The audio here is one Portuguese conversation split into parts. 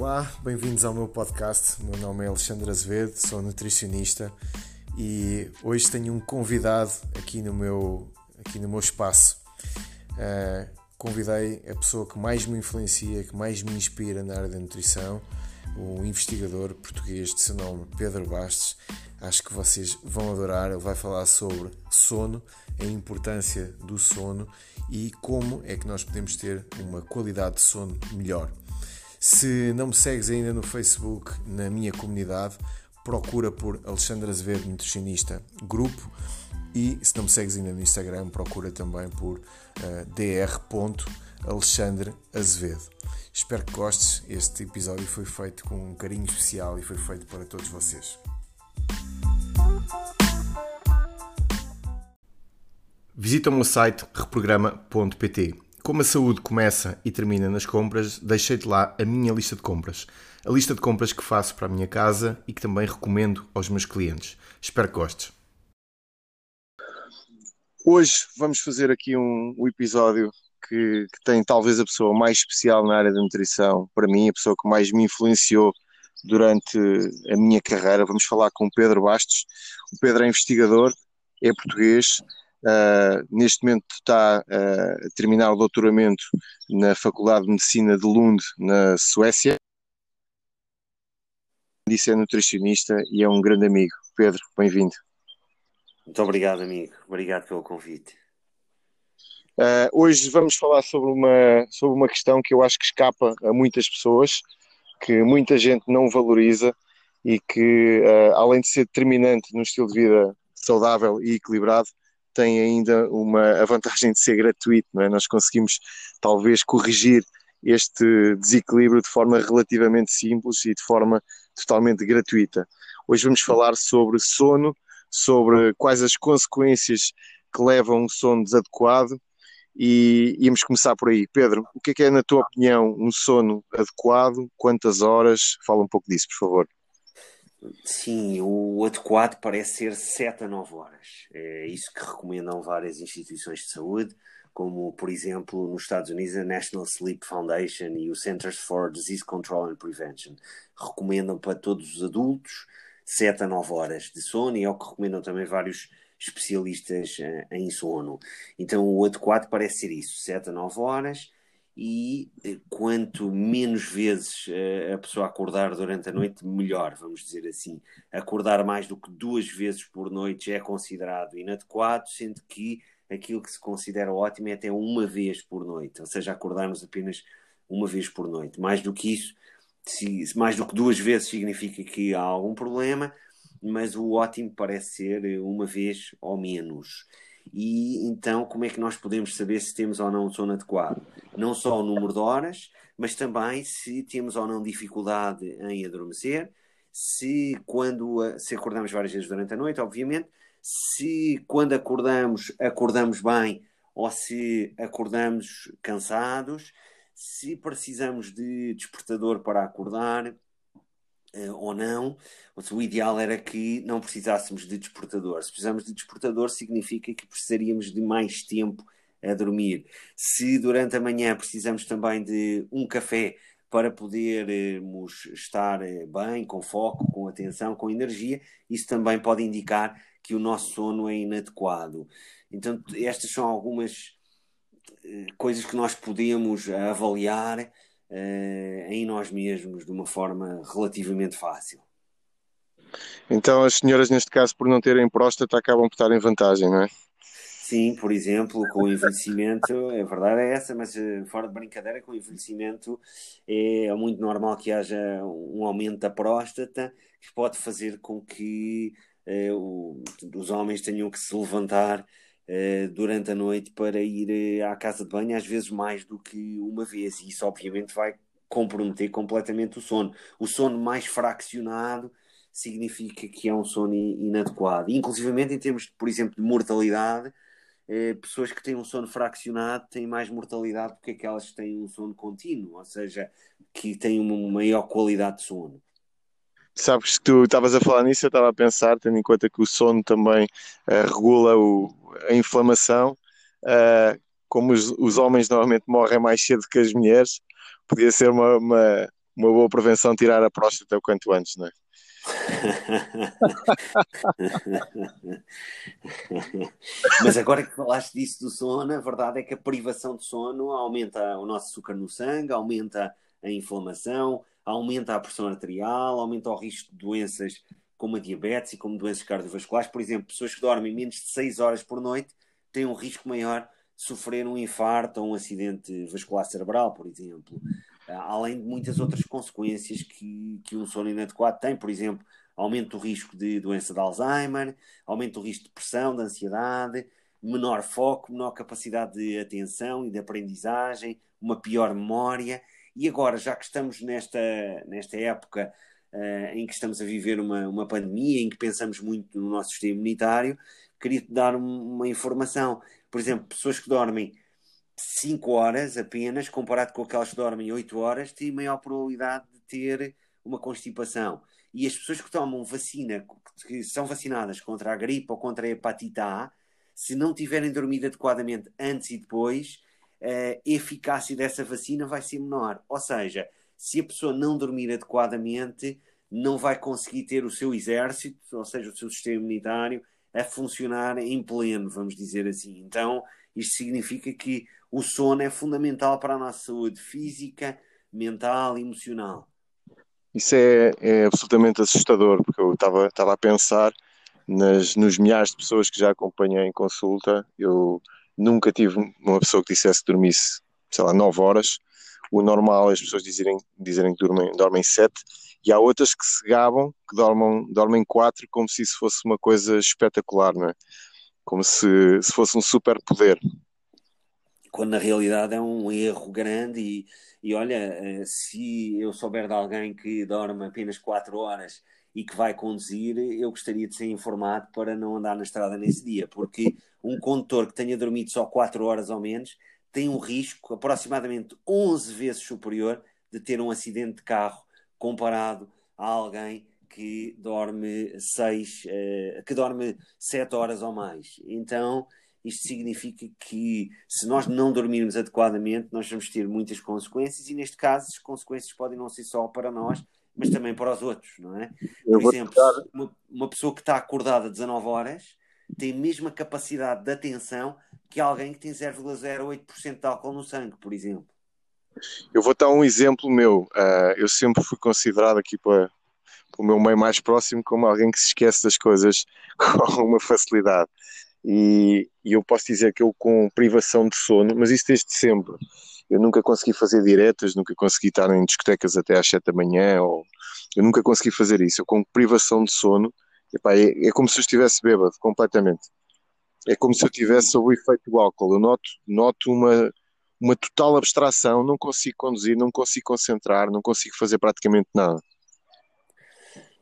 Olá, bem-vindos ao meu podcast. Meu nome é Alexandre Azevedo, sou nutricionista e hoje tenho um convidado aqui no meu, aqui no meu espaço. Uh, convidei a pessoa que mais me influencia, que mais me inspira na área da nutrição, o investigador português de seu nome Pedro Bastos. Acho que vocês vão adorar. Ele vai falar sobre sono, a importância do sono e como é que nós podemos ter uma qualidade de sono melhor. Se não me segues ainda no Facebook, na minha comunidade, procura por Alexandre Azevedo Nutricionista Grupo e se não me segues ainda no Instagram, procura também por uh, dr.alexandre Azevedo. Espero que gostes. Este episódio foi feito com um carinho especial e foi feito para todos vocês. Visita o meu site reprograma.pt como a saúde começa e termina nas compras, deixei-te lá a minha lista de compras. A lista de compras que faço para a minha casa e que também recomendo aos meus clientes. Espero que gostes. Hoje vamos fazer aqui um, um episódio que, que, tem talvez a pessoa mais especial na área da nutrição, para mim, a pessoa que mais me influenciou durante a minha carreira. Vamos falar com o Pedro Bastos. O Pedro é investigador, é português, Uh, neste momento está uh, a terminar o doutoramento na Faculdade de Medicina de Lund, na Suécia. Disse é nutricionista e é um grande amigo. Pedro, bem-vindo. Muito obrigado, amigo. Obrigado pelo convite. Uh, hoje vamos falar sobre uma, sobre uma questão que eu acho que escapa a muitas pessoas, que muita gente não valoriza e que, além de ser determinante no estilo de vida saudável e equilibrado, tem ainda uma, a vantagem de ser gratuito, não é? Nós conseguimos talvez corrigir este desequilíbrio de forma relativamente simples e de forma totalmente gratuita. Hoje vamos falar sobre sono, sobre quais as consequências que levam um sono desadequado e íamos começar por aí. Pedro, o que é que é, na tua opinião, um sono adequado? Quantas horas? Fala um pouco disso, por favor. Sim, o adequado parece ser 7 a 9 horas. É isso que recomendam várias instituições de saúde, como, por exemplo, nos Estados Unidos, a National Sleep Foundation e o Centers for Disease Control and Prevention. Recomendam para todos os adultos 7 a 9 horas de sono e é o que recomendam também vários especialistas eh, em sono. Então, o adequado parece ser isso: 7 a 9 horas e eh, quanto menos vezes uh, a pessoa acordar durante a noite, melhor, vamos dizer assim. Acordar mais do que duas vezes por noite é considerado inadequado, sendo que aquilo que se considera ótimo é até uma vez por noite, ou seja, acordarmos apenas uma vez por noite. Mais do que isso, se, mais do que duas vezes significa que há algum problema, mas o ótimo parece ser uma vez ou menos. E então, como é que nós podemos saber se temos ou não sono adequado? Não só o número de horas, mas também se temos ou não dificuldade em adormecer, se quando se acordamos várias vezes durante a noite, obviamente, se quando acordamos, acordamos bem ou se acordamos cansados, se precisamos de despertador para acordar, uh, ou não. O ideal era que não precisássemos de despertador. Se precisamos de despertador, significa que precisaríamos de mais tempo a dormir. Se durante a manhã precisamos também de um café para podermos estar eh, bem, com foco, com atenção, com energia, isso também pode indicar que o nosso sono é inadequado. Então, estas são algumas eh, coisas que nós podemos avaliar uh, em nós mesmos de uma forma relativamente fácil. Então as senhoras, neste caso, por não terem próstata, acabam por estar em vantagem, não é? Sim, por exemplo, com o envelhecimento, a verdade é essa, mas eh, fora de brincadeira, com o envelhecimento é muito normal que haja um aumento da próstata que pode fazer com que eh, o, os homens tenham que se levantar eh, durante a noite para ir eh, à casa de banho, às vezes mais do que uma vez, e isso obviamente vai comprometer completamente o sono. O sono mais fraccionado significa que é um sono inadequado. Inclusive em termos, por exemplo, de mortalidade, eh, pessoas que têm um sono fraccionado têm mais mortalidade do que aquelas que têm um sono contínuo, ou seja, que têm uma maior qualidade de sono. Sabes que tu estavas a falar nisso, eu estava a pensar, tendo em conta que o sono também uh, regula o, a inflamação, uh, como os, os, homens normalmente morrem mais cedo que as mulheres, podia ser uma, uma, uma boa prevenção tirar a próstata o quanto antes, não é? Mas agora que falaste disso do sono, a verdade é que a privação de sono aumenta o nosso açúcar no sangue, aumenta a inflamação, aumenta a pressão arterial, aumenta o risco de doenças como a diabetes e como doenças cardiovasculares. Por exemplo, pessoas que dormem menos de 6 horas por noite têm um risco maior de sofrer um infarto ou um acidente vascular cerebral, por exemplo. Ah, além de muitas outras consequências que, que um sono inadequado tem, por exemplo, aumento do risco de doença de Alzheimer, aumento do risco de depressão, de ansiedade, menor foco, menor capacidade de atenção e de aprendizagem, uma pior memória. E agora, já que estamos nesta, nesta época uh, em que estamos a viver uma, uma pandemia, em que pensamos muito no nosso sistema imunitário, queria-te dar um, uma informação. Por exemplo, pessoas que dormem 5 horas apenas, comparado com aquelas que dormem 8 horas, têm maior probabilidade de ter uma constipação. E as pessoas que tomam vacina, que são vacinadas contra a gripe ou contra a hepatite A, se não tiverem dormido adequadamente antes e depois, a eficácia dessa vacina vai ser menor. Ou seja, se a pessoa não dormir adequadamente, não vai conseguir ter o seu exército, ou seja, o seu sistema imunitário, a funcionar em pleno, vamos dizer assim. Então, isto significa que o sono é fundamental para a nossa saúde física, mental e emocional. Isso é, é absolutamente assustador, porque eu estava a pensar nas, nos milhares de pessoas que já acompanhei em consulta. Eu nunca tive uma pessoa que dissesse que dormisse, sei lá, 9 horas. O normal é as pessoas dizerem, dizerem que dormem, dormem 7 e há outras que se gabam que dormem, dormem 4 como se isso fosse uma coisa espetacular, não é? Como se, se fosse um superpoder. Quando na realidade é um erro grande e, e olha, eh, se eu souber de alguém que dorme apenas 4 horas e que vai conduzir, eu gostaria de ser informado para não andar na estrada nesse dia, porque um condutor que tenha dormido só 4 horas ou menos tem um risco aproximadamente 11 vezes superior de ter um acidente de carro comparado a alguém que dorme seis, uh, que dorme sete horas ou mais. Então, isto significa que se nós não dormirmos adequadamente, nós vamos ter muitas consequências e neste caso as consequências podem não ser só para nós, mas também para os outros, não é? Por exemplo, uma, uma pessoa que está acordada 19 horas tem a mesma capacidade de atenção que alguém que tem 0,08% de álcool no sangue, por exemplo. Eu vou dar um exemplo meu. Uh, eu sempre fui considerado aqui para, para o meu meio mais próximo como alguém que se esquece das coisas com uma facilidade. E, e, eu posso dizer que eu com privação de sono, mas isso desde sempre. Eu nunca consegui fazer diretas, nunca consegui estar em discotecas até às 7 da manhã, ou eu nunca consegui fazer isso. Eu com privação de sono, epá, é, é como se eu estivesse bêbado completamente. É como se eu tivesse sob o efeito do álcool. Eu noto, noto uma, uma total abstração, não consigo conduzir, não consigo concentrar, não consigo fazer praticamente nada.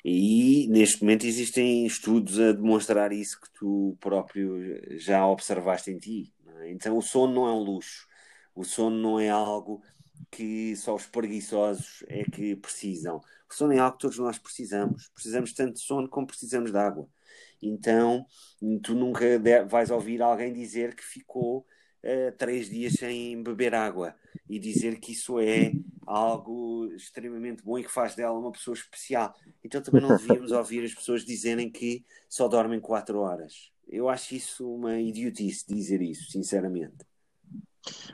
E neste momento existem estudos a demonstrar isso que tu próprio já observaste em ti. É? Então o sono não é um luxo, o sono não é algo que só os preguiçosos é que precisam. Sono é algo que todos nós precisamos. Precisamos tanto de sono como precisamos de água. Então tu nunca vais ouvir alguém dizer que ficou uh, três dias sem beber água e dizer que isso é algo extremamente bom e que faz dela uma pessoa especial. Então também não devíamos ouvir as pessoas dizerem que só dormem quatro horas. Eu acho isso uma idiotice dizer isso, sinceramente.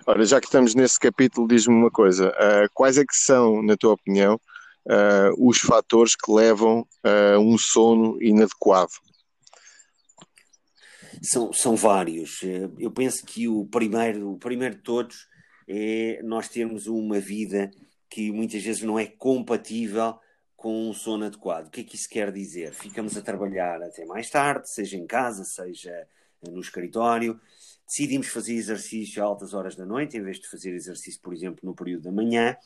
Ora, já que estamos nesse capítulo, diz-me uma coisa: uh, quais é que são, na tua opinião, uh, os fatores que levam a um sono inadequado? São, são vários. Eu penso que o primeiro, o primeiro de todos é nós termos uma vida que muitas vezes não é compatível com um sono adequado. O que é que isso quer dizer? Ficamos a trabalhar até mais tarde, seja em casa, seja no escritório, decidimos fazer exercício a altas horas da noite, em vez de fazer exercício, por exemplo, no período da manhã.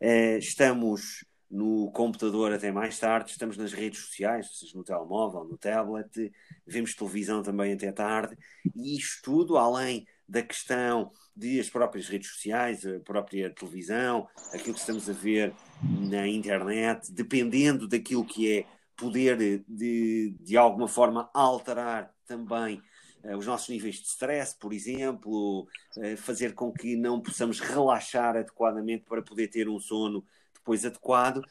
Eh, estamos no computador até mais tarde, estamos nas redes sociais, seja, no telemóvel, no tablet, vemos televisão também até tarde, e isto tudo, além da questão de as próprias redes sociais, a própria televisão, aquilo que estamos a ver na internet, dependendo daquilo que é poder de, de alguma forma alterar também uh, os nossos níveis de stress, por exemplo, uh, fazer com que não possamos relaxar adequadamente para poder ter um sono depois adequado,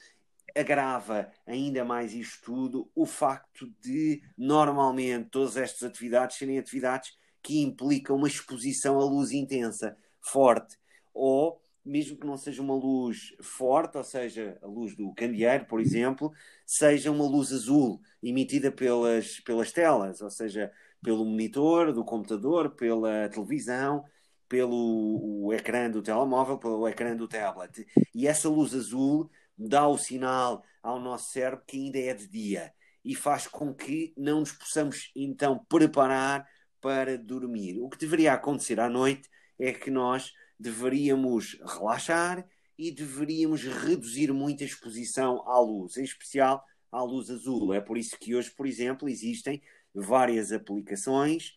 agrava ainda mais isto tudo o facto de, normalmente, todas estas atividades serem atividades que implicam uma exposição à luz intensa, forte, ou mesmo que não seja uma luz forte, ou seja, a luz do candeeiro, por exemplo, seja uma luz azul emitida pelas, pelas telas, ou seja, pelo monitor do computador, pela televisão, pelo o ecrã do telemóvel, pelo ecrã do tablet. E essa luz azul dá o sinal ao nosso cérebro que ainda é de dia e faz com que não nos possamos então preparar para dormir. O que deveria acontecer à noite é que nós deveríamos relaxar e deveríamos reduzir muito a exposição à luz, em especial à luz azul. É por isso que hoje, por exemplo, existem várias aplicações,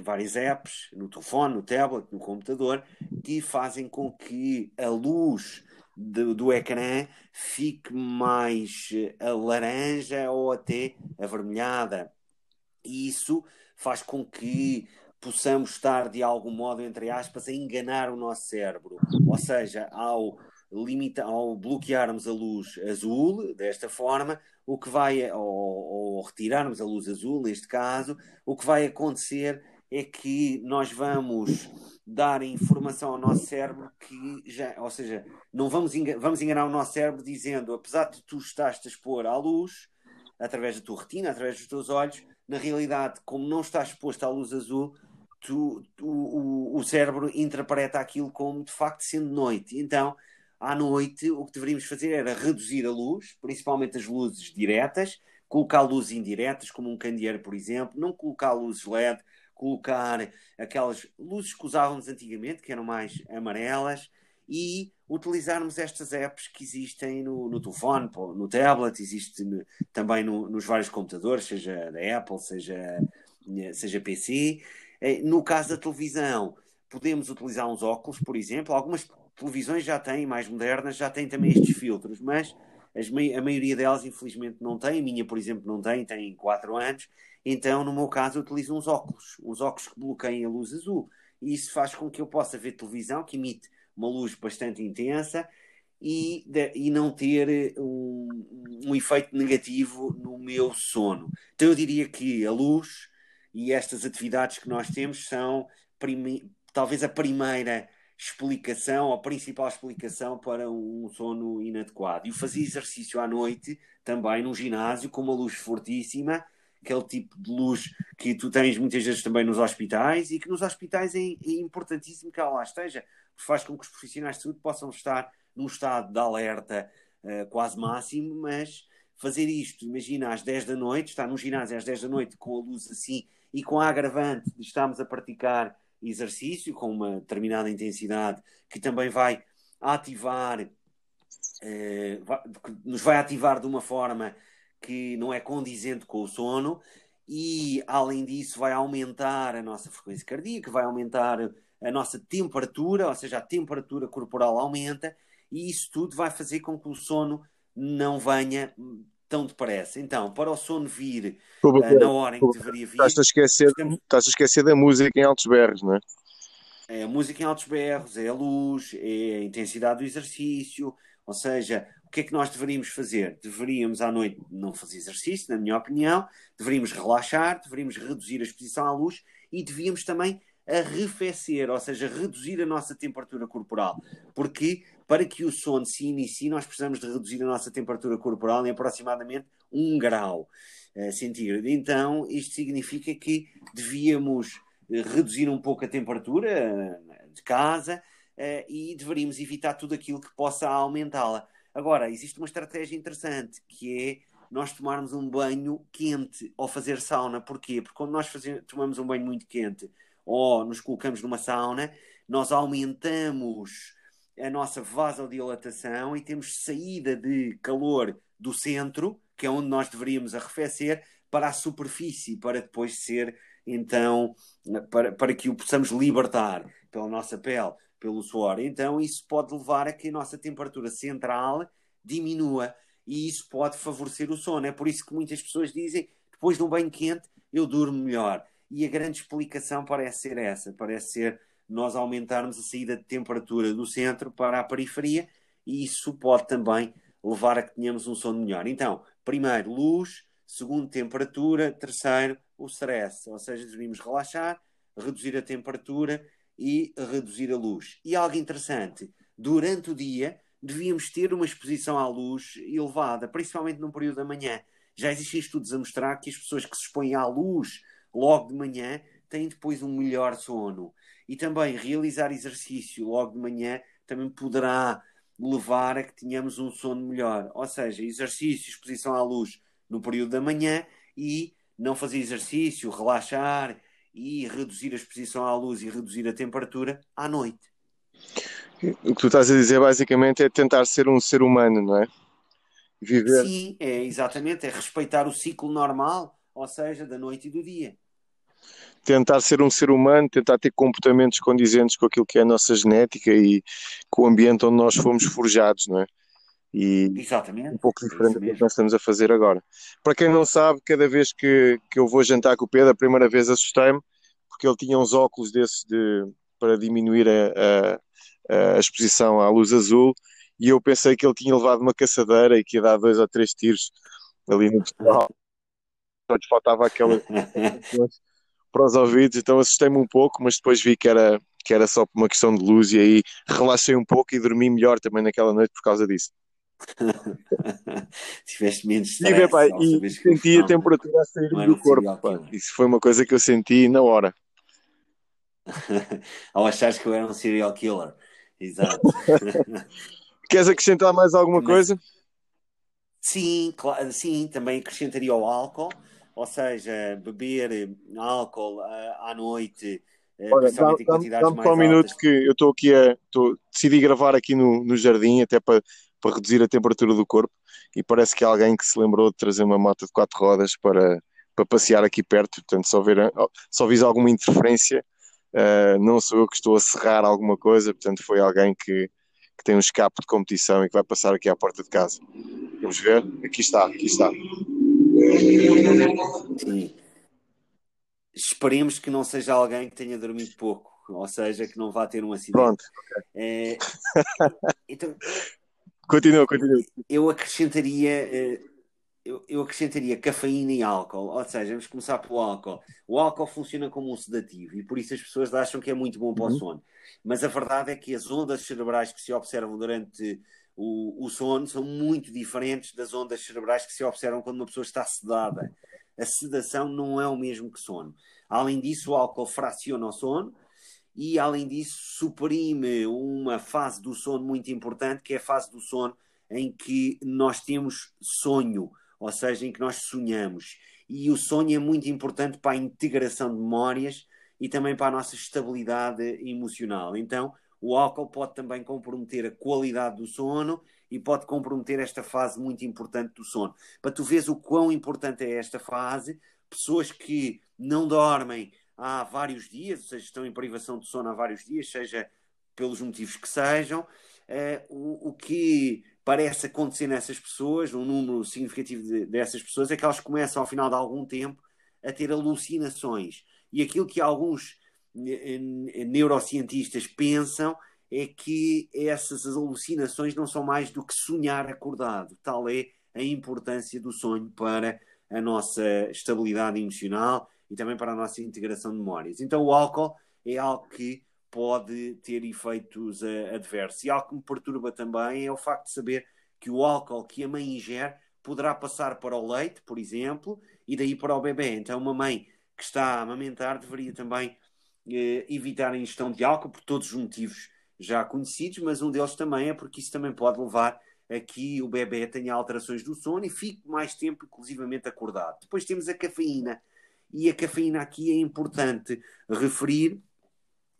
várias apps no telefone, no tablet, no computador, que fazem com que a luz do, do ecrã fique mais a laranja ou até avermelhada. E isso faz com que possamos estar de algum modo, entre aspas, a enganar o nosso cérebro. Ou seja, ao, limita, ao bloquearmos a luz azul, desta forma, o que vai, ou, ou retirarmos a luz azul, neste caso, o que vai acontecer é que nós vamos dar informação ao nosso cérebro que já, ou seja, não vamos, enganar, vamos enganar o nosso cérebro dizendo, apesar de tu estás a expor à luz, através da tua retina, através dos teus olhos, na realidade, como não estás exposto à luz azul, tu, tu, o, o cérebro interpreta aquilo como de facto sendo noite. Então, à noite, o que deveríamos fazer era reduzir a luz, principalmente as luzes diretas, colocar luzes indiretas, como um candeeiro, por exemplo, não colocar luzes LED, colocar aquelas luzes que usávamos antigamente, que eram mais amarelas, e utilizarmos estas apps que existem no, no telefone, no tablet, existe também no, nos vários computadores, seja da Apple, seja, seja PC, eh, no caso da televisão, podemos utilizar uns óculos, por exemplo. Algumas televisões já têm, mais modernas, já têm também estes filtros, mas a maioria delas, infelizmente, não tem. A minha, por exemplo, não tem, tem 4 anos. Então, no meu caso, utilizo uns óculos, uns óculos que bloqueiam a luz azul. E isso faz com que eu possa ver televisão, que emite uma luz bastante intensa, e, de, e não ter um, um efeito negativo no meu sono. Então, eu diria que a luz e estas atividades que nós temos são talvez a primeira explicação, a principal explicação para um sono inadequado. E o fazer exercício à noite, também num ginásio, com uma luz fortíssima, aquele tipo de luz que tu tens muitas vezes também nos hospitais, e que nos hospitais é, é importantíssimo que ela lá esteja, porque faz com que os profissionais de saúde possam estar num estado de alerta uh, quase máximo, mas fazer isto, imagina, às 10 da noite, estar num ginásio às 10 da noite com a luz assim e com a agravante de estarmos a praticar exercício com uma determinada intensidade que também vai ativar, eh, nos vai ativar de uma forma que não é condizente com o sono e, além disso, vai aumentar a nossa frequência cardíaca, vai aumentar a nossa temperatura, ou seja, a temperatura corporal aumenta e isso tudo vai fazer com que o sono não venha tão depressa. Então, para o sono vir uh, na hora em que deveria vir. Estás a, esquecer, estamos... estás a esquecer da música em altos berros, não é? É a música em altos berros, é a luz, é a intensidade do exercício. Ou seja, o que é que nós deveríamos fazer? Deveríamos à noite não fazer exercício, na minha opinião, deveríamos relaxar, deveríamos reduzir a exposição à luz e devíamos também arrefecer, ou seja, reduzir a nossa temperatura corporal. Porque para que o sono se inicie, nós precisamos de reduzir a nossa temperatura corporal em aproximadamente 1 grau uh, centígrado. Então, isto significa que devíamos uh, reduzir um pouco a temperatura uh, de casa e deveríamos evitar tudo aquilo que possa aumentá-la. Agora, existe uma estratégia interessante que é nós tomarmos um banho quente ou fazer sauna. Porquê? Porque quando nós fazemos, tomamos um banho muito quente ou nos colocamos numa sauna, nós aumentamos a nossa vasodilatação e temos saída de calor do centro, que é onde nós deveríamos arrefecer, para a superfície, para depois ser, então, para, para que o possamos libertar pela nossa pele, pelo suor. Então, isso pode levar a que a nossa temperatura central diminua e isso pode favorecer o sono. É por isso que muitas pessoas dizem, depois de um banho quente, eu durmo melhor. E a grande explicação parece ser essa, parece ser nós aumentarmos a saída de temperatura do centro para a periferia e isso pode também levar a que tenhamos um sono melhor. Então, primeiro, luz, segundo, temperatura, terceiro, o stress, ou seja, devemos relaxar, reduzir a temperatura e reduzir a luz. E algo interessante, durante o dia devíamos ter uma exposição à luz elevada, principalmente no período da manhã. Já existem estudos a mostrar que as pessoas que se expõem à luz logo de manhã têm depois um melhor sono. E também realizar exercício logo de manhã também poderá levar a que tenhamos um sono melhor. Ou seja, exercício, exposição à luz no período da manhã e não fazer exercício, relaxar e reduzir a exposição à luz e reduzir a temperatura à noite. O que tu estás a dizer basicamente é tentar ser um ser humano, não é? Viver. Sim, é exatamente, é respeitar o ciclo normal, ou seja, da noite e do dia. Tentar ser um ser humano, tentar ter comportamentos condizentes com aquilo que é a nossa genética e com o ambiente onde nós fomos forjados, não é? E Exatamente. um pouco diferente do que nós estamos a fazer agora. Para quem não sabe, cada vez que, que eu vou jantar com o Pedro, a primeira vez assustei-me, porque ele tinha uns óculos desses de, para diminuir a, a, a, exposição à luz azul, e eu pensei que ele tinha levado uma caçadeira e que ia dar dois ou três tiros ali no pessoal. Só lhes faltava aquela para os ouvidos, então assustei-me um pouco, mas depois vi que era, que era só por uma questão de luz e aí relaxei um pouco e dormi melhor também naquela noite por causa disso. Tiveste menos stress, e, pá, e senti a temperatura a sair do corpo. Pá. Isso foi uma coisa que eu senti na hora. Ao achares que eu era um serial killer. Exato. Queres acrescentar mais alguma Mas, coisa? Sim, claro, sim, também acrescentaria o álcool, ou seja, beber álcool uh, à noite. Uh, Olha, dá, dá, dá só um minuto que eu estou aqui a. Tô, decidi gravar aqui no, no jardim, até para para reduzir a temperatura do corpo e parece que há alguém que se lembrou de trazer uma moto de quatro rodas para, para passear aqui perto, portanto se, houver, se ouvir alguma interferência uh, não sou eu que estou a serrar alguma coisa, portanto foi alguém que, que tem um escape de competição e que vai passar aqui à porta de casa. Vamos ver? Aqui está, aqui está. Sim. Esperemos que não seja alguém que tenha dormido pouco, ou seja, que não vá ter um acidente. Pronto. É... Então, Continua, continua. Eu acrescentaria, eh, eu, eu acrescentaria cafeína e álcool. Ou seja, vamos começar pelo álcool. O álcool funciona como um sedativo e por isso as pessoas acham que é muito bom para o uhum. sono. Mas a verdade é que as ondas cerebrais que se observam durante o, o sono são muito diferentes das ondas cerebrais que se observam quando uma pessoa está sedada. A sedação não é o mesmo que sono. Além disso, o álcool fraciona o sono e, além disso, suprime uma fase do sono muito importante, que é a fase do sono em que nós temos sonho, ou seja, em que nós sonhamos. E o sonho é muito importante para a integração de memórias e também para a nossa estabilidade emocional. Então, o álcool pode também comprometer a qualidade do sono e pode comprometer esta fase muito importante do sono. Para tu veres o quão importante é esta fase, pessoas que não dormem há vários dias, ou seja, estão em privação de sono há vários dias, seja pelos motivos que sejam, uh, o, o, que parece acontecer nessas pessoas, um número significativo de, dessas pessoas, é que elas começam ao final de algum tempo a ter alucinações. E aquilo que alguns neurocientistas pensam é que essas alucinações não são mais do que sonhar acordado. Tal é a importância do sonho para a nossa estabilidade emocional e também para a nossa integração de memórias. Então o álcool é algo que pode ter efeitos uh, adversos. E algo que me perturba também é o facto de saber que o álcool que a mãe ingere poderá passar para o leite, por exemplo, e daí para o bebê. Então uma mãe que está a amamentar deveria também uh, evitar a ingestão de álcool por todos os motivos já conhecidos, mas um deles também é porque isso também pode levar a que o bebê tenha alterações do sono e fique mais tempo, inclusivamente, acordado. Depois temos a cafeína, e a cafeína aqui é importante referir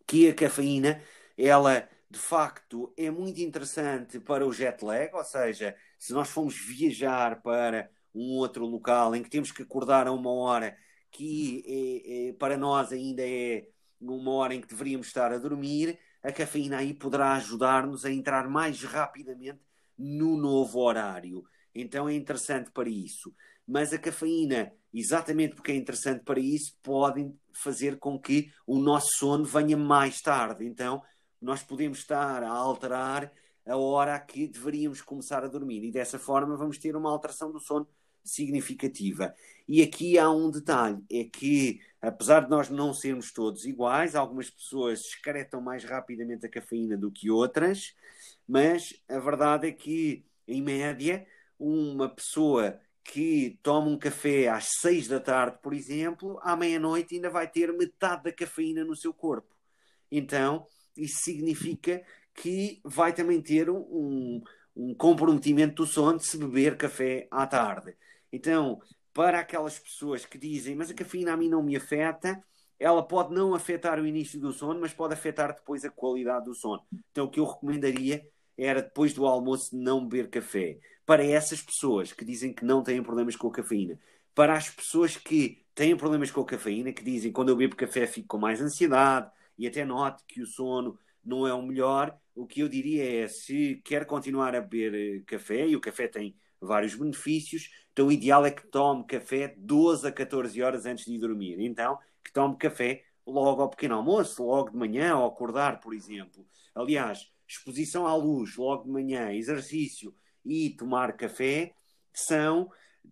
que a cafeína, ela de facto é muito interessante para o jet lag, ou seja, se nós formos viajar para um outro local em que temos que acordar a uma hora que é, é, para nós ainda é uma hora em que deveríamos estar a dormir, a cafeína aí poderá ajudar-nos a entrar mais rapidamente no novo horário. Então é interessante para isso. Mas a cafeína exatamente porque é interessante para isso, podem fazer com que o nosso sono venha mais tarde. Então, nós podemos estar a alterar a hora que deveríamos começar a dormir. E dessa forma vamos ter uma alteração do sono significativa. E aqui há um detalhe: é que, apesar de nós não sermos todos iguais, algumas pessoas excretam mais rapidamente a cafeína do que outras, mas a verdade é que, em média, uma pessoa que toma um café às seis da tarde, por exemplo, à meia-noite ainda vai ter metade da cafeína no seu corpo. Então, isso significa que vai também ter um, um comprometimento do sono de se beber café à tarde. Então, para aquelas pessoas que dizem, mas a cafeína a mim não me afeta, ela pode não afetar o início do sono, mas pode afetar depois a qualidade do sono. Então, o que eu recomendaria era depois do almoço não beber café. Para essas pessoas que dizem que não têm problemas com a cafeína, para as pessoas que têm problemas com a cafeína, que dizem quando eu bebo café fico com mais ansiedade e até noto que o sono não é o melhor, o que eu diria é se quer continuar a beber eh, café, e o café tem vários benefícios, então o ideal é que tome café 12 a 14 horas antes de dormir. Então, que tome café logo ao pequeno almoço, logo de manhã, ao acordar, por exemplo. Aliás, exposição à luz logo de manhã, exercício e tomar café são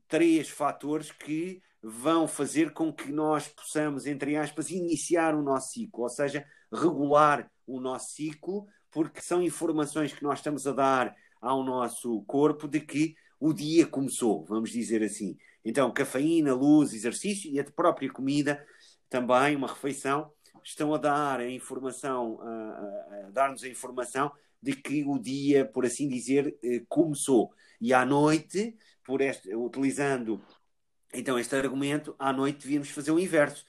três fatores que vão fazer com que nós possamos, entre aspas, iniciar o nosso ciclo, ou seja, regular o nosso ciclo, porque são informações que nós estamos a dar ao nosso corpo de que o dia começou, vamos dizer assim. Então, cafeína, luz, exercício e a própria comida, também uma refeição, estão a dar a informação, a, a dar-nos a informação de que o dia, por assim dizer, eh, começou. E à noite, por este, utilizando então este argumento, à noite devíamos fazer o inverso.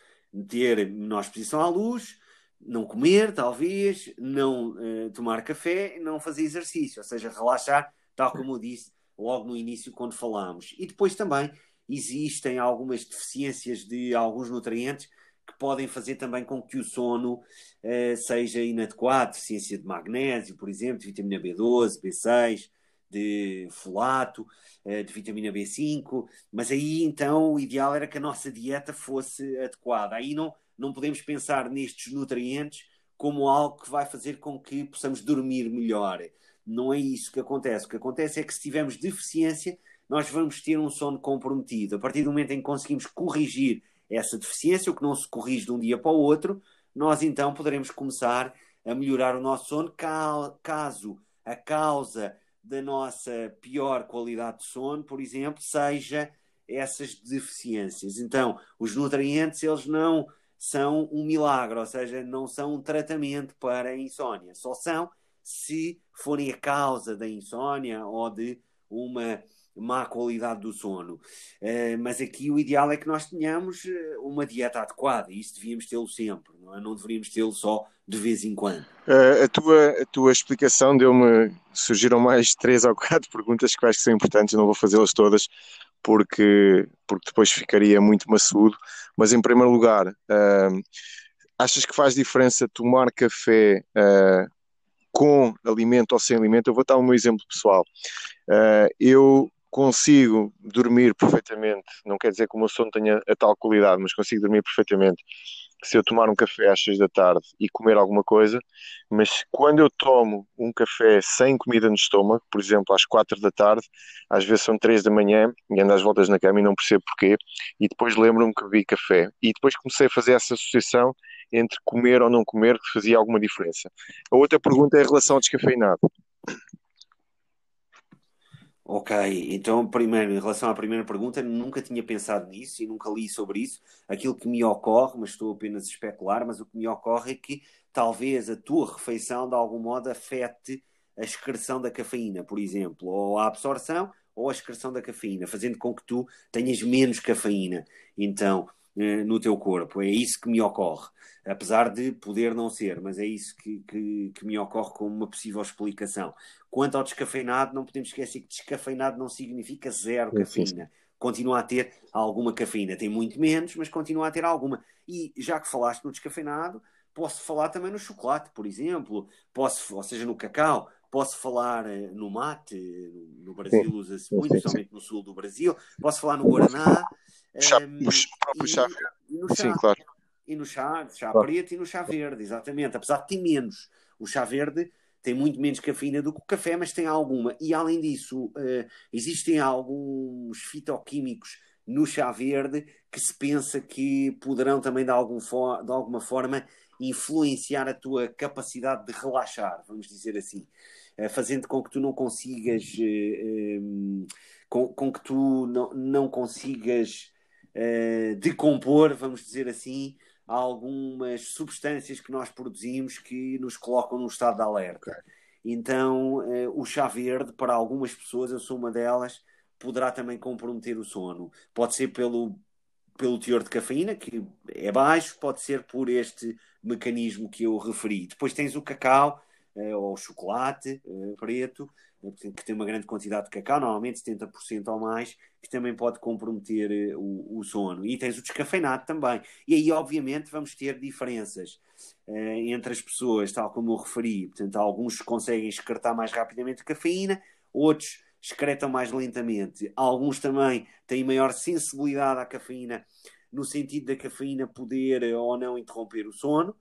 Ter menor exposição à luz, não comer, talvez, não uh, tomar café, não fazer exercício, ou seja, relaxar, tal como eu disse logo no início quando falámos. E depois também existem algumas deficiências de alguns nutrientes que podem fazer também com que o sono uh, seja inadequado, deficiência de magnésio, por exemplo, de vitamina B12, B6, de folato, uh, de vitamina B5, mas aí então o ideal era que a nossa dieta fosse adequada. Aí não, não podemos pensar nestes nutrientes como algo que vai fazer com que possamos dormir melhor. Não é isso que acontece. O que acontece é que se tivermos deficiência, nós vamos ter um sono comprometido. A partir do momento em que conseguimos corrigir essa deficiência, o que não se corrige de um dia para o outro, nós então poderemos começar a melhorar o nosso sono, caso a causa da nossa pior qualidade de sono, por exemplo, seja essas deficiências. Então, os nutrientes, eles não são um milagre, ou seja, não são um tratamento para a insónia, só são se forem a causa da insónia ou de uma má qualidade do sono. Uh, mas aqui o ideal é que nós tenhamos eh, uma dieta adequada, e isso devíamos tê-lo sempre, não, é? não deveríamos tê-lo só de vez em quando. Uh, a, tua, a tua explicação deu-me. surgiram mais três ou quatro perguntas que acho que são importantes, não vou fazê-las todas porque, porque depois ficaria muito maçudo. Mas em primeiro lugar, uh, achas que faz diferença tomar café com alimento ou sem alimento, eu vou dar um exemplo pessoal. Uh, eu consigo dormir perfeitamente, não quer dizer que o meu sono tenha a tal qualidade, mas consigo dormir perfeitamente se eu tomar um café às 6 da tarde e comer alguma coisa, mas quando eu tomo um café sem comida no estômago, por exemplo, às 4 da tarde, às vezes são 3 da manhã e ando às voltas na cama e não percebo porquê, e depois lembro-me que bebi café. E depois comecei a fazer essa associação entre comer ou não comer que fazia alguma diferença. A outra pergunta é em relação ao descafeinado. Ok, então primeiro, em relação à primeira pergunta, nunca tinha pensado nisso e nunca li sobre isso. Aquilo que me ocorre, mas estou apenas a especular, mas o que me ocorre é que talvez a tua refeição de algum modo afete a excreção da cafeína, por exemplo, ou a absorção ou a excreção da cafeína, fazendo com que tu tenhas menos cafeína. Então, eh, no teu corpo. É isso que me ocorre. Apesar de poder não ser, mas é isso que, que, que, me ocorre como uma possível explicação. Quanto ao descafeinado, não podemos esquecer que descafeinado não significa zero cafeína. Continua a ter alguma cafeína. Tem muito menos, mas continua a ter alguma. E já que falaste no descafeinado, posso falar também no chocolate, por exemplo, posso, ou seja, no cacau, posso falar eh, no mate, no Brasil usa-se muito, principalmente no sul do Brasil, posso falar no Guaraná, Chá, um, o próprio chá. E, no chá. Sim, claro. E no chá, chá claro. preto e no chá verde, exatamente. Apesar de ter menos. O chá verde tem muito menos cafeína do que o café, mas tem alguma. E além disso, uh, existem alguns fitoquímicos no chá verde que se pensa que poderão também de, algum de alguma forma influenciar a tua capacidade de relaxar, vamos dizer assim, uh, fazendo com que tu não consigas, uh, com, com, que tu não, não consigas decompor, vamos dizer assim, algumas substâncias que nós produzimos que nos colocam num estado de alerta. Okay. Então, eh, o chá verde, para algumas pessoas, eu sou uma delas, poderá também comprometer o sono. Pode ser pelo, pelo teor de cafeína, que é baixo, pode ser por este mecanismo que eu referi. Depois tens o cacau, eh, ou chocolate eh, preto, que tem uma grande quantidade de cacau, normalmente 70% ou mais, que também pode comprometer eh, o, o, sono. E tens o descafeinado também. E aí, obviamente, vamos ter diferenças uh, entre as pessoas, tal como eu referi. Portanto, alguns conseguem excretar mais rapidamente a cafeína, outros excretam mais lentamente. Alguns também têm maior sensibilidade à cafeína, no sentido da cafeína poder ou não interromper o sono,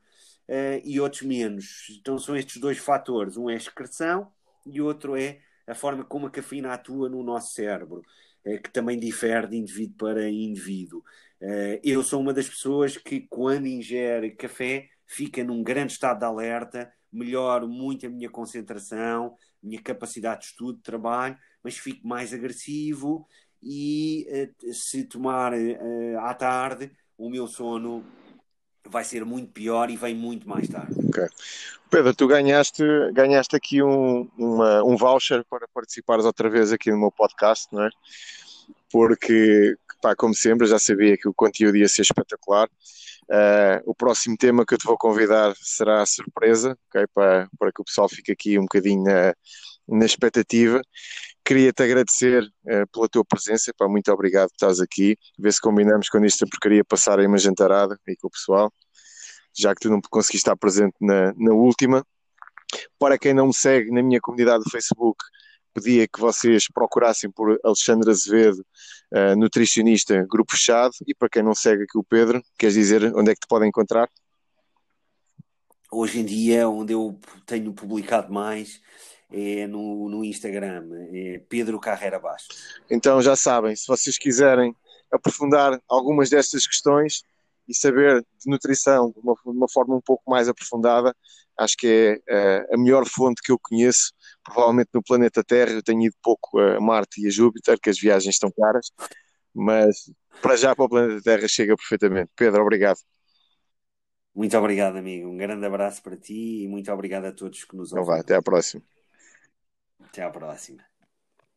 uh, e outros menos. Então, são estes dois fatores: um é a excreção e outro é a forma como a cafeína atua no nosso cérebro, eh, que também difere de indivíduo para indivíduo. Eh, eu sou uma das pessoas que, quando ingere café, fica num grande estado de alerta, melhoro muito a minha concentração, minha capacidade de estudo, de trabalho, mas fico mais agressivo e eh, se tomar à tarde, o meu sono vai ser muito pior e vem muito mais tarde. Pedro, tu ganhaste, ganhaste aqui um, uma, um voucher para participares outra vez aqui no meu podcast, não é? Porque, pá, como sempre, já sabia que o conteúdo ia ser espetacular. Uh, o próximo tema que eu te vou convidar será a surpresa, okay? para, para que o pessoal fique aqui um bocadinho na, na expectativa. Queria-te agradecer uh, pela tua presença, pá, muito obrigado por estás aqui. Ver se combinamos quando esta porcaria passar aí uma jantarada aí com o pessoal já que tu não conseguiste estar presente na, na última. Para quem não me segue na minha comunidade do Facebook, pedia que vocês procurassem por Alexandre Azevedo, uh, nutricionista, grupo fechado. E para quem não segue aqui o Pedro, queres dizer onde é que te podem encontrar? Hoje em dia, onde eu tenho publicado mais é no, no Instagram, é Pedro Carreira Baixo. Então já sabem, se vocês quiserem aprofundar algumas destas questões, e saber de nutrição de uma, de uma, forma um pouco mais aprofundada, acho que é uh, a melhor fonte que eu conheço, provavelmente no planeta Terra. Eu tenho ido pouco a Marte e a Júpiter, que as viagens estão caras, mas para já para o planeta Terra chega perfeitamente. Pedro, obrigado. Muito obrigado, amigo. Um grande abraço para ti e muito obrigado a todos que nos ouvem. Então vá, até à próxima. À próxima.